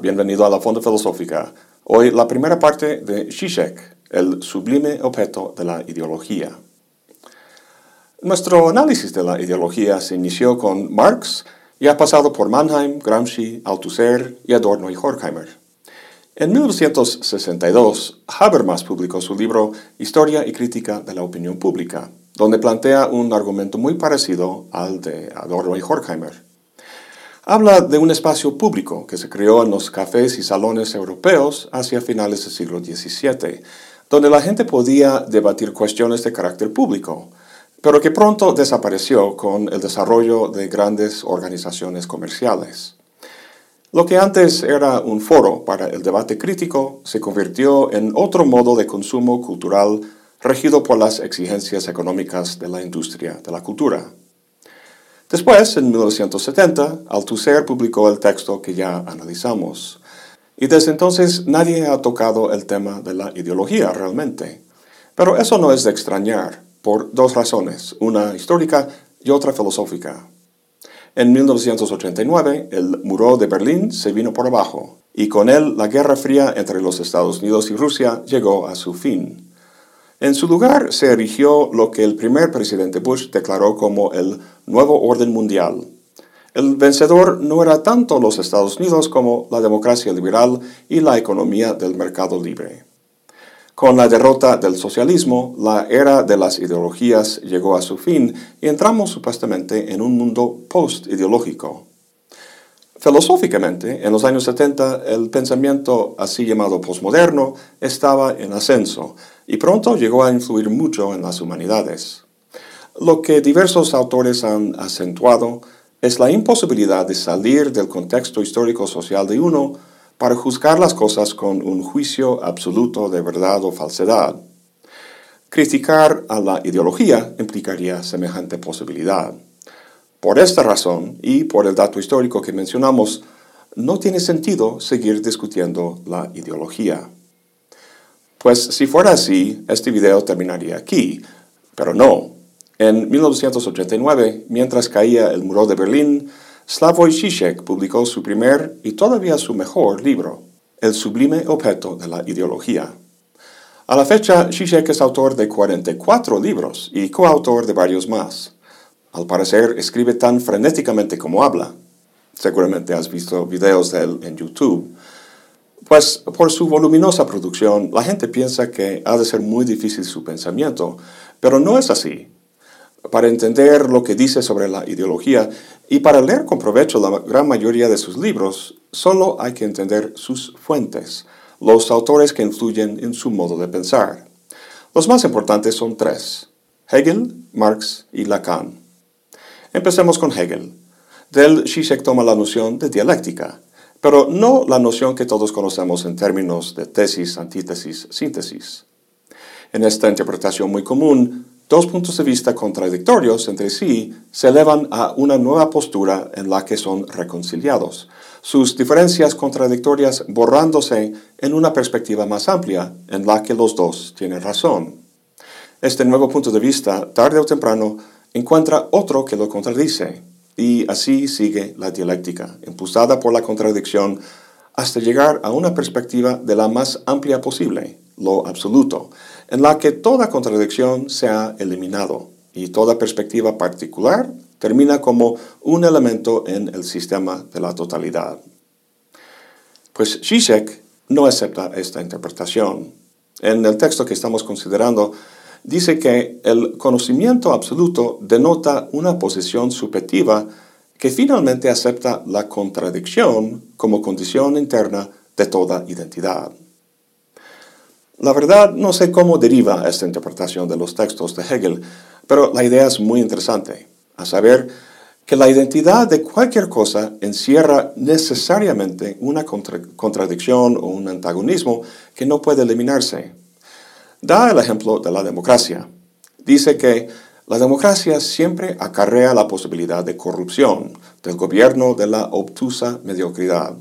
bienvenido a la Fonda Filosófica. Hoy la primera parte de Zizek, el sublime objeto de la ideología. Nuestro análisis de la ideología se inició con Marx y ha pasado por Mannheim, Gramsci, Althusser y Adorno y Horkheimer. En 1962, Habermas publicó su libro Historia y Crítica de la Opinión Pública, donde plantea un argumento muy parecido al de Adorno y Horkheimer. Habla de un espacio público que se creó en los cafés y salones europeos hacia finales del siglo XVII, donde la gente podía debatir cuestiones de carácter público, pero que pronto desapareció con el desarrollo de grandes organizaciones comerciales. Lo que antes era un foro para el debate crítico se convirtió en otro modo de consumo cultural regido por las exigencias económicas de la industria de la cultura. Después, en 1970, Althusser publicó el texto que ya analizamos. Y desde entonces nadie ha tocado el tema de la ideología realmente. Pero eso no es de extrañar, por dos razones, una histórica y otra filosófica. En 1989, el muro de Berlín se vino por abajo, y con él la Guerra Fría entre los Estados Unidos y Rusia llegó a su fin. En su lugar se erigió lo que el primer presidente Bush declaró como el nuevo orden mundial. El vencedor no era tanto los Estados Unidos como la democracia liberal y la economía del mercado libre. Con la derrota del socialismo, la era de las ideologías llegó a su fin y entramos supuestamente en un mundo post-ideológico. Filosóficamente, en los años 70, el pensamiento así llamado postmoderno estaba en ascenso y pronto llegó a influir mucho en las humanidades. Lo que diversos autores han acentuado es la imposibilidad de salir del contexto histórico-social de uno para juzgar las cosas con un juicio absoluto de verdad o falsedad. Criticar a la ideología implicaría semejante posibilidad. Por esta razón y por el dato histórico que mencionamos, no tiene sentido seguir discutiendo la ideología. Pues si fuera así, este video terminaría aquí, pero no. En 1989, mientras caía el muro de Berlín, Slavoj Žižek publicó su primer y todavía su mejor libro, El sublime objeto de la ideología. A la fecha, Žižek es autor de 44 libros y coautor de varios más. Al parecer, escribe tan frenéticamente como habla. Seguramente has visto videos de él en YouTube. Pues por su voluminosa producción, la gente piensa que ha de ser muy difícil su pensamiento, pero no es así. Para entender lo que dice sobre la ideología y para leer con provecho la gran mayoría de sus libros, solo hay que entender sus fuentes, los autores que influyen en su modo de pensar. Los más importantes son tres, Hegel, Marx y Lacan. Empecemos con Hegel. Del Zizek toma la noción de dialéctica, pero no la noción que todos conocemos en términos de tesis, antítesis, síntesis. En esta interpretación muy común, dos puntos de vista contradictorios entre sí se elevan a una nueva postura en la que son reconciliados, sus diferencias contradictorias borrándose en una perspectiva más amplia en la que los dos tienen razón. Este nuevo punto de vista, tarde o temprano, encuentra otro que lo contradice, y así sigue la dialéctica, impulsada por la contradicción, hasta llegar a una perspectiva de la más amplia posible, lo absoluto, en la que toda contradicción se ha eliminado y toda perspectiva particular termina como un elemento en el sistema de la totalidad. Pues Zizek no acepta esta interpretación. En el texto que estamos considerando, dice que el conocimiento absoluto denota una posición subjetiva que finalmente acepta la contradicción como condición interna de toda identidad. La verdad, no sé cómo deriva esta interpretación de los textos de Hegel, pero la idea es muy interesante, a saber que la identidad de cualquier cosa encierra necesariamente una contradicción o un antagonismo que no puede eliminarse. Da el ejemplo de la democracia. Dice que la democracia siempre acarrea la posibilidad de corrupción, del gobierno de la obtusa mediocridad.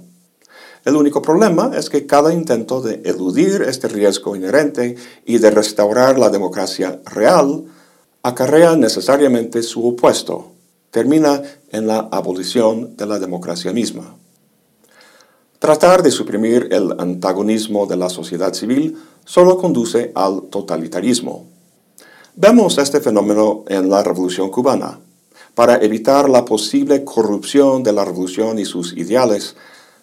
El único problema es que cada intento de eludir este riesgo inherente y de restaurar la democracia real acarrea necesariamente su opuesto, termina en la abolición de la democracia misma. Tratar de suprimir el antagonismo de la sociedad civil solo conduce al totalitarismo. Vemos este fenómeno en la Revolución cubana. Para evitar la posible corrupción de la revolución y sus ideales,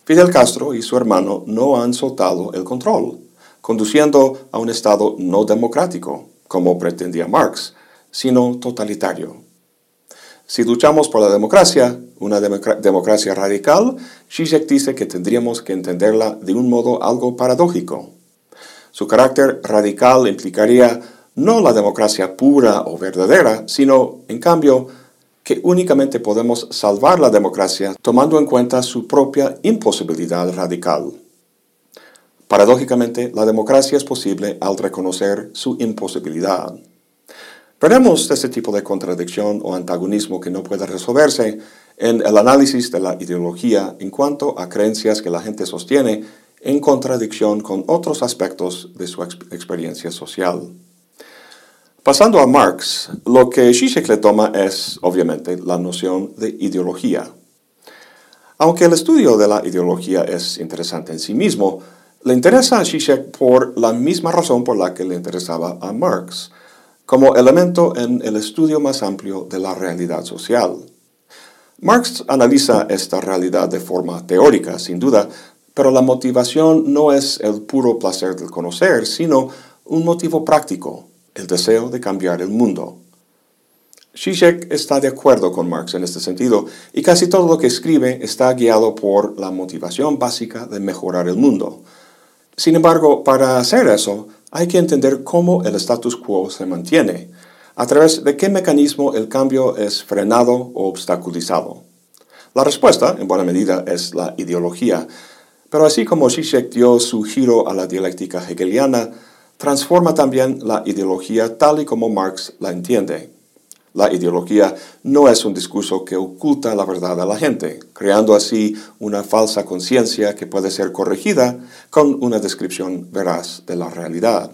Fidel Castro y su hermano no han soltado el control, conduciendo a un Estado no democrático, como pretendía Marx, sino totalitario. Si luchamos por la democracia, una democracia radical, Zizek dice que tendríamos que entenderla de un modo algo paradójico. Su carácter radical implicaría no la democracia pura o verdadera, sino, en cambio, que únicamente podemos salvar la democracia tomando en cuenta su propia imposibilidad radical. Paradójicamente, la democracia es posible al reconocer su imposibilidad. Veremos este tipo de contradicción o antagonismo que no puede resolverse en el análisis de la ideología en cuanto a creencias que la gente sostiene en contradicción con otros aspectos de su experiencia social. Pasando a Marx, lo que Zizek le toma es, obviamente, la noción de ideología. Aunque el estudio de la ideología es interesante en sí mismo, le interesa a Zizek por la misma razón por la que le interesaba a Marx, como elemento en el estudio más amplio de la realidad social. Marx analiza esta realidad de forma teórica, sin duda, pero la motivación no es el puro placer del conocer, sino un motivo práctico, el deseo de cambiar el mundo. Zizek está de acuerdo con Marx en este sentido, y casi todo lo que escribe está guiado por la motivación básica de mejorar el mundo. Sin embargo, para hacer eso, hay que entender cómo el status quo se mantiene, a través de qué mecanismo el cambio es frenado o obstaculizado. La respuesta, en buena medida, es la ideología, pero así como Zizek dio su giro a la dialéctica hegeliana, transforma también la ideología tal y como Marx la entiende. La ideología no es un discurso que oculta la verdad a la gente, creando así una falsa conciencia que puede ser corregida con una descripción veraz de la realidad.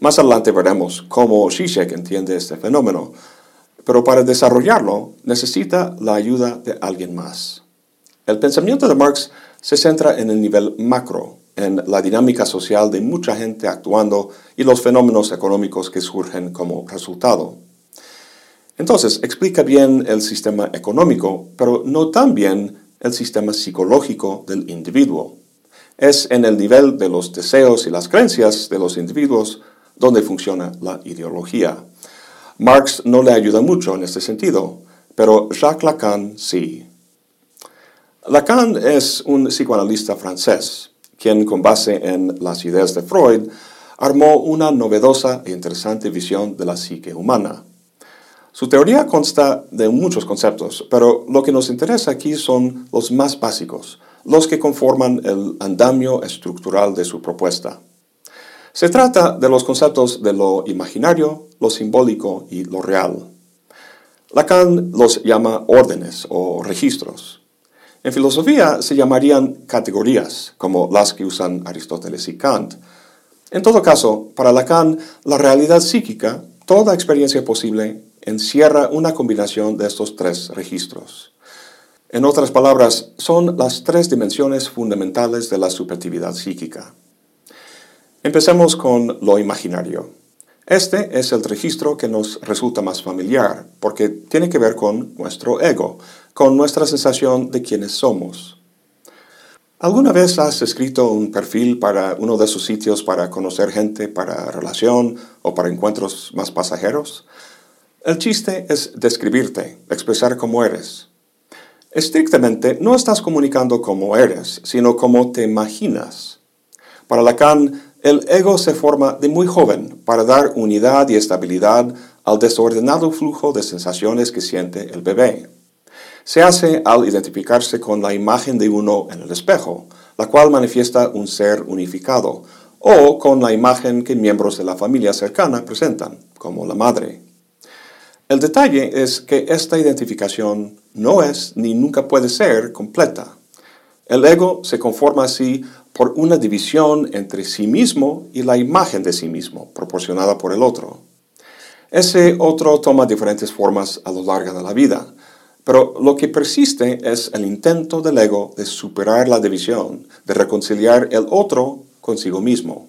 Más adelante veremos cómo Zizek entiende este fenómeno, pero para desarrollarlo necesita la ayuda de alguien más. El pensamiento de Marx se centra en el nivel macro, en la dinámica social de mucha gente actuando y los fenómenos económicos que surgen como resultado. Entonces, explica bien el sistema económico, pero no tan bien el sistema psicológico del individuo. Es en el nivel de los deseos y las creencias de los individuos donde funciona la ideología. Marx no le ayuda mucho en este sentido, pero Jacques Lacan sí. Lacan es un psicoanalista francés, quien con base en las ideas de Freud armó una novedosa e interesante visión de la psique humana. Su teoría consta de muchos conceptos, pero lo que nos interesa aquí son los más básicos, los que conforman el andamio estructural de su propuesta. Se trata de los conceptos de lo imaginario, lo simbólico y lo real. Lacan los llama órdenes o registros. En filosofía se llamarían categorías, como las que usan Aristóteles y Kant. En todo caso, para Lacan, la realidad psíquica, toda experiencia posible, encierra una combinación de estos tres registros. En otras palabras, son las tres dimensiones fundamentales de la subjetividad psíquica. Empecemos con lo imaginario. Este es el registro que nos resulta más familiar, porque tiene que ver con nuestro ego, con nuestra sensación de quiénes somos. ¿Alguna vez has escrito un perfil para uno de esos sitios para conocer gente, para relación o para encuentros más pasajeros? El chiste es describirte, expresar cómo eres. Estrictamente, no estás comunicando cómo eres, sino cómo te imaginas. Para Lacan, el ego se forma de muy joven para dar unidad y estabilidad al desordenado flujo de sensaciones que siente el bebé. Se hace al identificarse con la imagen de uno en el espejo, la cual manifiesta un ser unificado, o con la imagen que miembros de la familia cercana presentan, como la madre. El detalle es que esta identificación no es ni nunca puede ser completa. El ego se conforma así por una división entre sí mismo y la imagen de sí mismo, proporcionada por el otro. Ese otro toma diferentes formas a lo largo de la vida, Pero lo que persiste es el intento del ego de superar la división, de reconciliar el otro consigo mismo.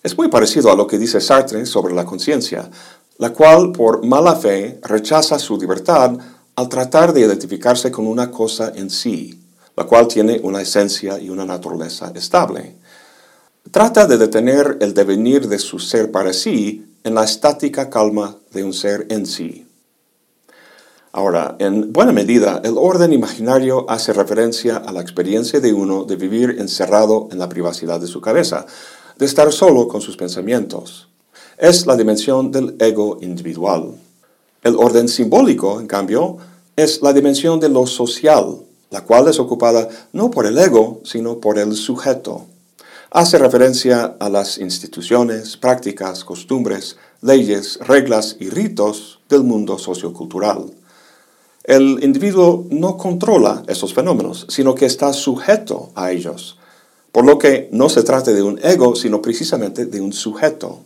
Es muy parecido a lo que dice Sartre sobre la conciencia, la cual por mala fe rechaza su libertad al tratar de identificarse con una cosa en sí, la cual tiene una esencia y una naturaleza estable. Trata de detener el devenir de su ser para sí en la estática calma de un ser en sí. Ahora, en buena medida, el orden imaginario hace referencia a la experiencia de uno de vivir encerrado en la privacidad de su cabeza, de estar solo con sus pensamientos. Es la dimensión del ego individual. El orden simbólico, en cambio, es la dimensión de lo social, la cual es ocupada no por el ego, sino por el sujeto. Hace referencia a las instituciones, prácticas, costumbres, leyes, reglas y ritos del mundo sociocultural. El individuo no controla esos fenómenos, sino que está sujeto a ellos, por lo que no se trata de un ego, sino precisamente de un sujeto.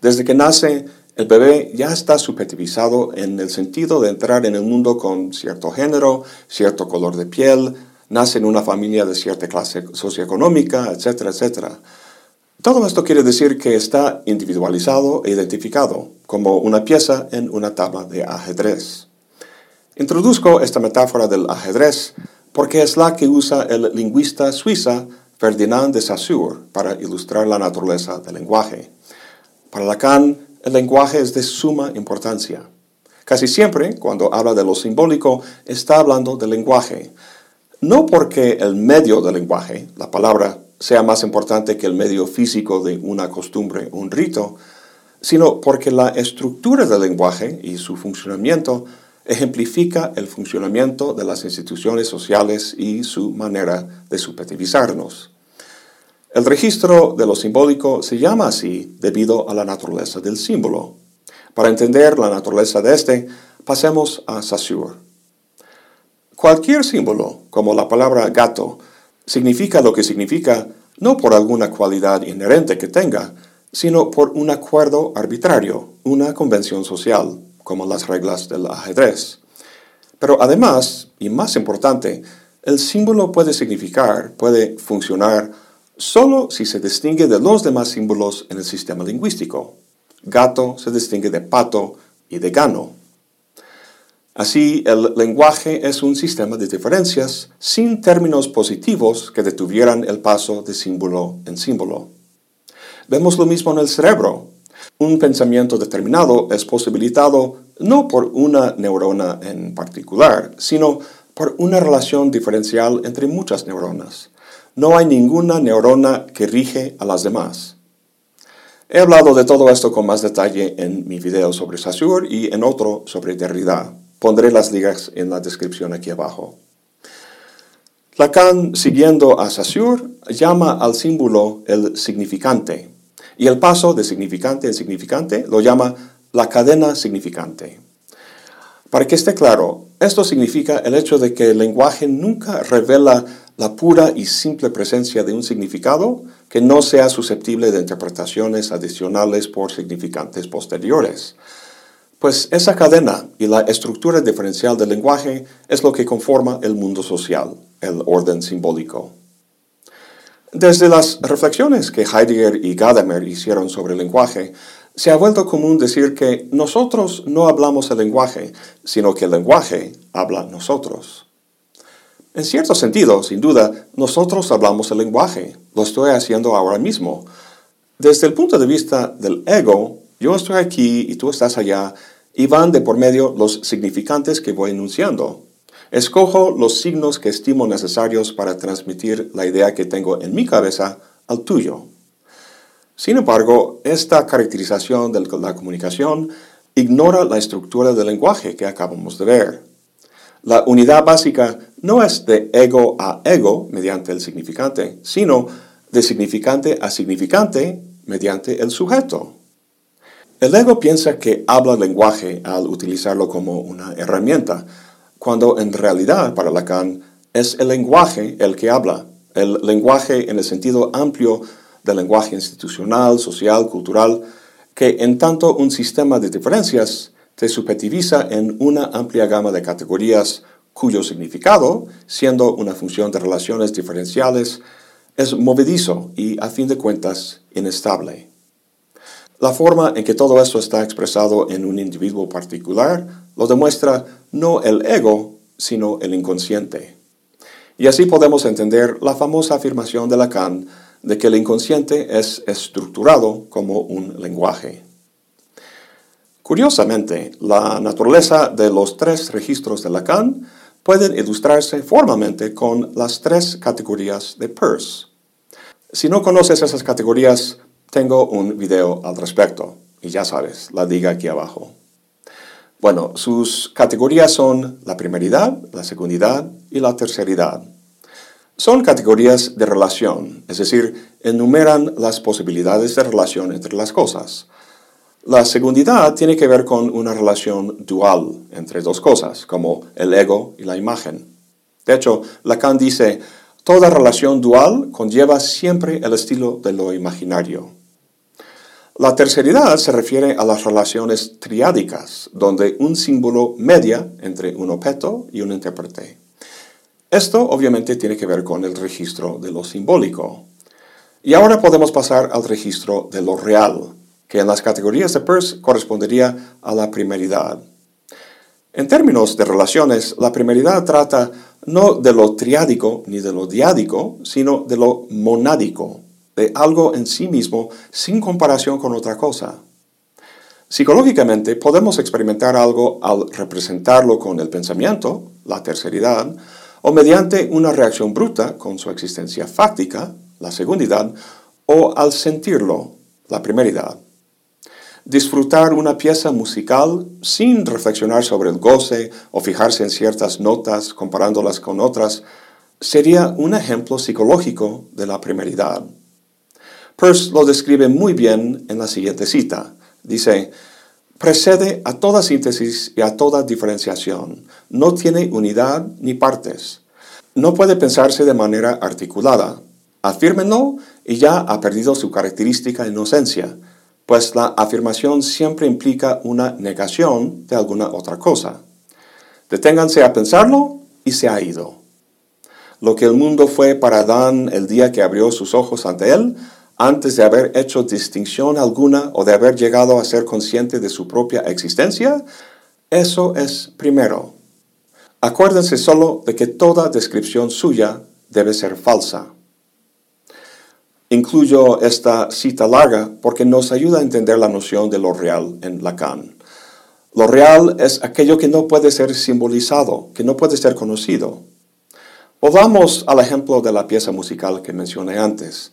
Desde que nace, el bebé ya está subjetivizado en el sentido de entrar en el mundo con cierto género, cierto color de piel, nace en una familia de cierta clase socioeconómica, etcétera, etcétera. Todo esto quiere decir que está individualizado e identificado como una pieza en una tabla de ajedrez. Introduzco esta metáfora del ajedrez porque es la que usa el lingüista suiza Ferdinand de Saussure para ilustrar la naturaleza del lenguaje. Para Lacan, el lenguaje es de suma importancia. Casi siempre, cuando habla de lo simbólico, está hablando del lenguaje. No porque el medio del lenguaje, la palabra, sea más importante que el medio físico de una costumbre, un rito, sino porque la estructura del lenguaje y su funcionamiento ejemplifica el funcionamiento de las instituciones sociales y su manera de subjetivizarnos. El registro de lo simbólico se llama así debido a la naturaleza del símbolo. Para entender la naturaleza de este, pasemos a Saussure. Cualquier símbolo, como la palabra gato, significa lo que significa no por alguna cualidad inherente que tenga, sino por un acuerdo arbitrario, una convención social, como las reglas del ajedrez. Pero además, y más importante, el símbolo puede significar, puede funcionar solo si se distingue de los demás símbolos en el sistema lingüístico. Gato se distingue de pato y de gano. Así, el lenguaje es un sistema de diferencias sin términos positivos que detuvieran el paso de símbolo en símbolo. Vemos lo mismo en el cerebro. Un pensamiento determinado es posibilitado no por una neurona en particular, sino por una relación diferencial entre muchas neuronas no hay ninguna neurona que rige a las demás. He hablado de todo esto con más detalle en mi video sobre Saussure y en otro sobre Derrida. Pondré las ligas en la descripción aquí abajo. Lacan, siguiendo a Saussure, llama al símbolo el significante y el paso de significante en significante lo llama la cadena significante. Para que esté claro, esto significa el hecho de que el lenguaje nunca revela la pura y simple presencia de un significado que no sea susceptible de interpretaciones adicionales por significantes posteriores. Pues esa cadena y la estructura diferencial del lenguaje es lo que conforma el mundo social, el orden simbólico. Desde las reflexiones que Heidegger y Gadamer hicieron sobre el lenguaje, se ha vuelto común decir que nosotros no hablamos el lenguaje, sino que el lenguaje habla nosotros. En cierto sentido, sin duda, nosotros hablamos el lenguaje. Lo estoy haciendo ahora mismo. Desde el punto de vista del ego, yo estoy aquí y tú estás allá y van de por medio los significantes que voy enunciando. Escojo los signos que estimo necesarios para transmitir la idea que tengo en mi cabeza al tuyo. Sin embargo, esta caracterización de la comunicación ignora la estructura del lenguaje que acabamos de ver. La unidad básica no es de ego a ego mediante el significante, sino de significante a significante mediante el sujeto. El ego piensa que habla lenguaje al utilizarlo como una herramienta, cuando en realidad para Lacan es el lenguaje el que habla, el lenguaje en el sentido amplio del lenguaje institucional, social, cultural, que en tanto un sistema de diferencias te subjetiviza en una amplia gama de categorías cuyo significado, siendo una función de relaciones diferenciales, es movedizo y, a fin de cuentas, inestable. La forma en que todo esto está expresado en un individuo particular lo demuestra no el ego, sino el inconsciente. Y así podemos entender la famosa afirmación de Lacan de que el inconsciente es estructurado como un lenguaje. Curiosamente, la naturaleza de los tres registros de Lacan pueden ilustrarse formalmente con las tres categorías de Peirce. Si no conoces esas categorías, tengo un video al respecto, y ya sabes, la diga aquí abajo. Bueno, sus categorías son la primeridad, la segundidad y la terceridad. Son categorías de relación, es decir, enumeran las posibilidades de relación entre las cosas. La segundidad tiene que ver con una relación dual entre dos cosas, como el ego y la imagen. De hecho, Lacan dice, toda relación dual conlleva siempre el estilo de lo imaginario. La terceridad se refiere a las relaciones triádicas, donde un símbolo media entre un objeto y un intérprete. Esto obviamente tiene que ver con el registro de lo simbólico. Y ahora podemos pasar al registro de lo real, que en las categorías de Peirce correspondería a la primeridad. En términos de relaciones, la primeridad trata no de lo triádico ni de lo diádico, sino de lo monádico, de algo en sí mismo sin comparación con otra cosa. Psicológicamente podemos experimentar algo al representarlo con el pensamiento, la terceridad, o mediante una reacción bruta con su existencia fáctica, la segundidad, o al sentirlo, la primeridad. Disfrutar una pieza musical sin reflexionar sobre el goce o fijarse en ciertas notas comparándolas con otras sería un ejemplo psicológico de la primeridad. Peirce lo describe muy bien en la siguiente cita. Dice, precede a toda síntesis y a toda diferenciación. No tiene unidad ni partes. No puede pensarse de manera articulada. Afírmenlo y ya ha perdido su característica inocencia, pues la afirmación siempre implica una negación de alguna otra cosa. Deténganse a pensarlo y se ha ido. Lo que el mundo fue para Adán el día que abrió sus ojos ante él, antes de haber hecho distinción alguna o de haber llegado a ser consciente de su propia existencia? Eso es primero. Acuérdense solo de que toda descripción suya debe ser falsa. Incluyo esta cita larga porque nos ayuda a entender la noción de lo real en Lacan. Lo real es aquello que no puede ser simbolizado, que no puede ser conocido. Volvamos al ejemplo de la pieza musical que mencioné antes.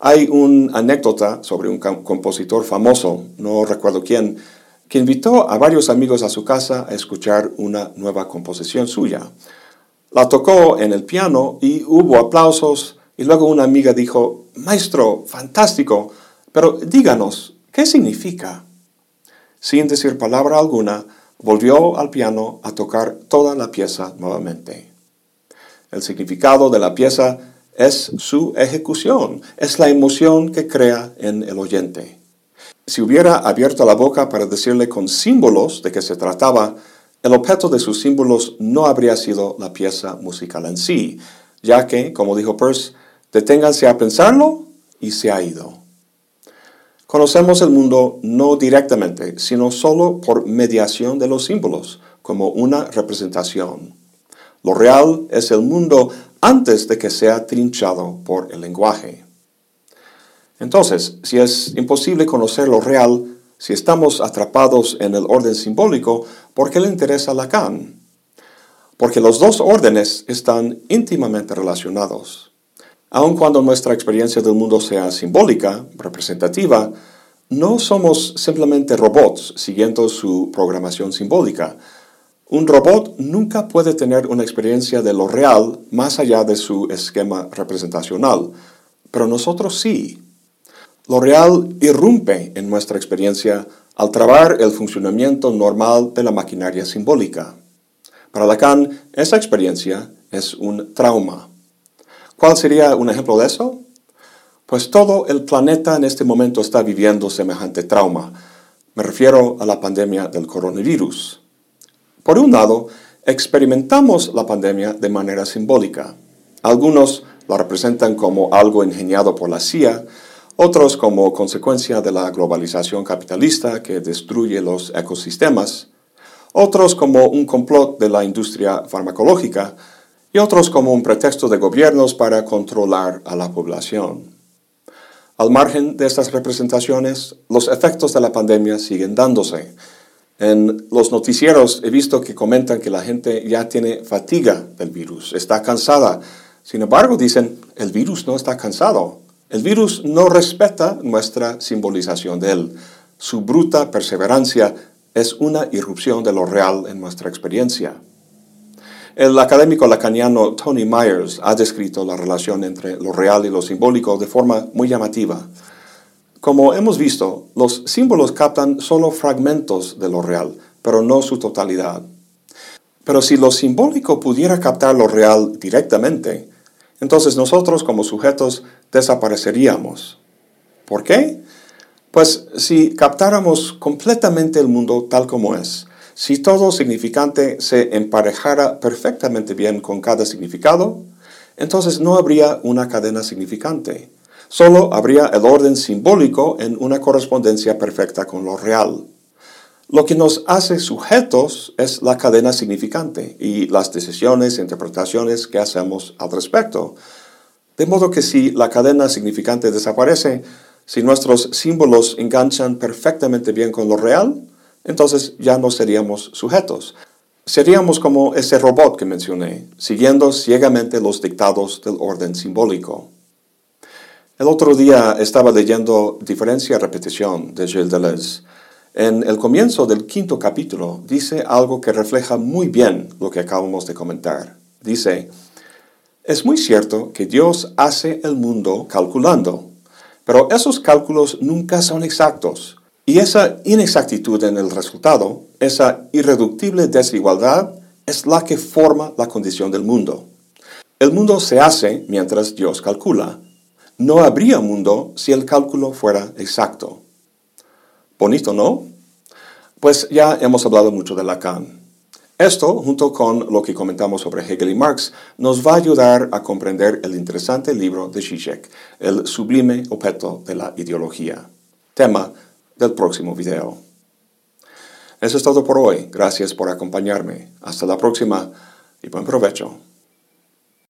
Hay una anécdota sobre un compositor famoso, no recuerdo quién, que invitó a varios amigos a su casa a escuchar una nueva composición suya. La tocó en el piano y hubo aplausos y luego una amiga dijo, Maestro, fantástico, pero díganos, ¿qué significa? Sin decir palabra alguna, volvió al piano a tocar toda la pieza nuevamente. El significado de la pieza es su ejecución, es la emoción que crea en el oyente. Si hubiera abierto la boca para decirle con símbolos de qué se trataba, el objeto de sus símbolos no habría sido la pieza musical en sí, ya que, como dijo Peirce, deténganse a pensarlo y se ha ido. Conocemos el mundo no directamente, sino solo por mediación de los símbolos, como una representación. Lo real es el mundo antes de que sea trinchado por el lenguaje. Entonces, si es imposible conocer lo real, si estamos atrapados en el orden simbólico, ¿por qué le interesa Lacan? Porque los dos órdenes están íntimamente relacionados. Aun cuando nuestra experiencia del mundo sea simbólica, representativa, no somos simplemente robots siguiendo su programación simbólica, un robot nunca puede tener una experiencia de lo real más allá de su esquema representacional, pero nosotros sí. Lo real irrumpe en nuestra experiencia al trabar el funcionamiento normal de la maquinaria simbólica. Para Lacan, esa experiencia es un trauma. ¿Cuál sería un ejemplo de eso? Pues todo el planeta en este momento está viviendo semejante trauma Me refiero a la pandemia del coronavirus. Por un lado, experimentamos la pandemia de manera simbólica. Algunos la representan como algo ingeniado por la CIA, otros como consecuencia de la globalización capitalista que destruye los ecosistemas, otros como un complot de la industria farmacológica y otros como un pretexto de gobiernos para controlar a la población. Al margen de estas representaciones, los efectos de la pandemia siguen dándose. En los noticieros he visto que comentan que la gente ya tiene fatiga del virus, está cansada. Sin embargo, dicen, el virus no está cansado. El virus no respeta nuestra simbolización de él. Su bruta perseverancia es una irrupción de lo real en nuestra experiencia. El académico lacaniano Tony Myers ha descrito la relación entre lo real y lo simbólico de forma muy llamativa. Como hemos visto, los símbolos captan solo fragmentos de lo real, pero no su totalidad. Pero si lo simbólico pudiera captar lo real directamente, entonces nosotros como sujetos desapareceríamos. ¿Por qué? Pues si captáramos completamente el mundo tal como es, si todo significante se emparejara perfectamente bien con cada significado, entonces no habría una cadena significante. Solo habría el orden simbólico en una correspondencia perfecta con lo real. Lo que nos hace sujetos es la cadena significante y las decisiones e interpretaciones que hacemos al respecto. De modo que si la cadena significante desaparece, si nuestros símbolos enganchan perfectamente bien con lo real, entonces ya no seríamos sujetos. Seríamos como ese robot que mencioné, siguiendo ciegamente los dictados del orden simbólico. El otro día estaba leyendo Diferencia-Repetición de Gilles Deleuze. En el comienzo del quinto capítulo dice algo que refleja muy bien lo que acabamos de comentar. Dice, es muy cierto que Dios hace el mundo calculando, pero esos cálculos nunca son exactos y esa inexactitud en el resultado, esa irreductible desigualdad, es la que forma la condición del mundo. El mundo se hace mientras Dios calcula. No habría mundo si el cálculo fuera exacto. Bonito, ¿no? Pues ya hemos hablado mucho de Lacan. Esto, junto con lo que comentamos sobre Hegel y Marx, nos va a ayudar a comprender el interesante libro de Zizek, El sublime objeto de la ideología. Tema del próximo video. Eso es todo por hoy. Gracias por acompañarme. Hasta la próxima y buen provecho.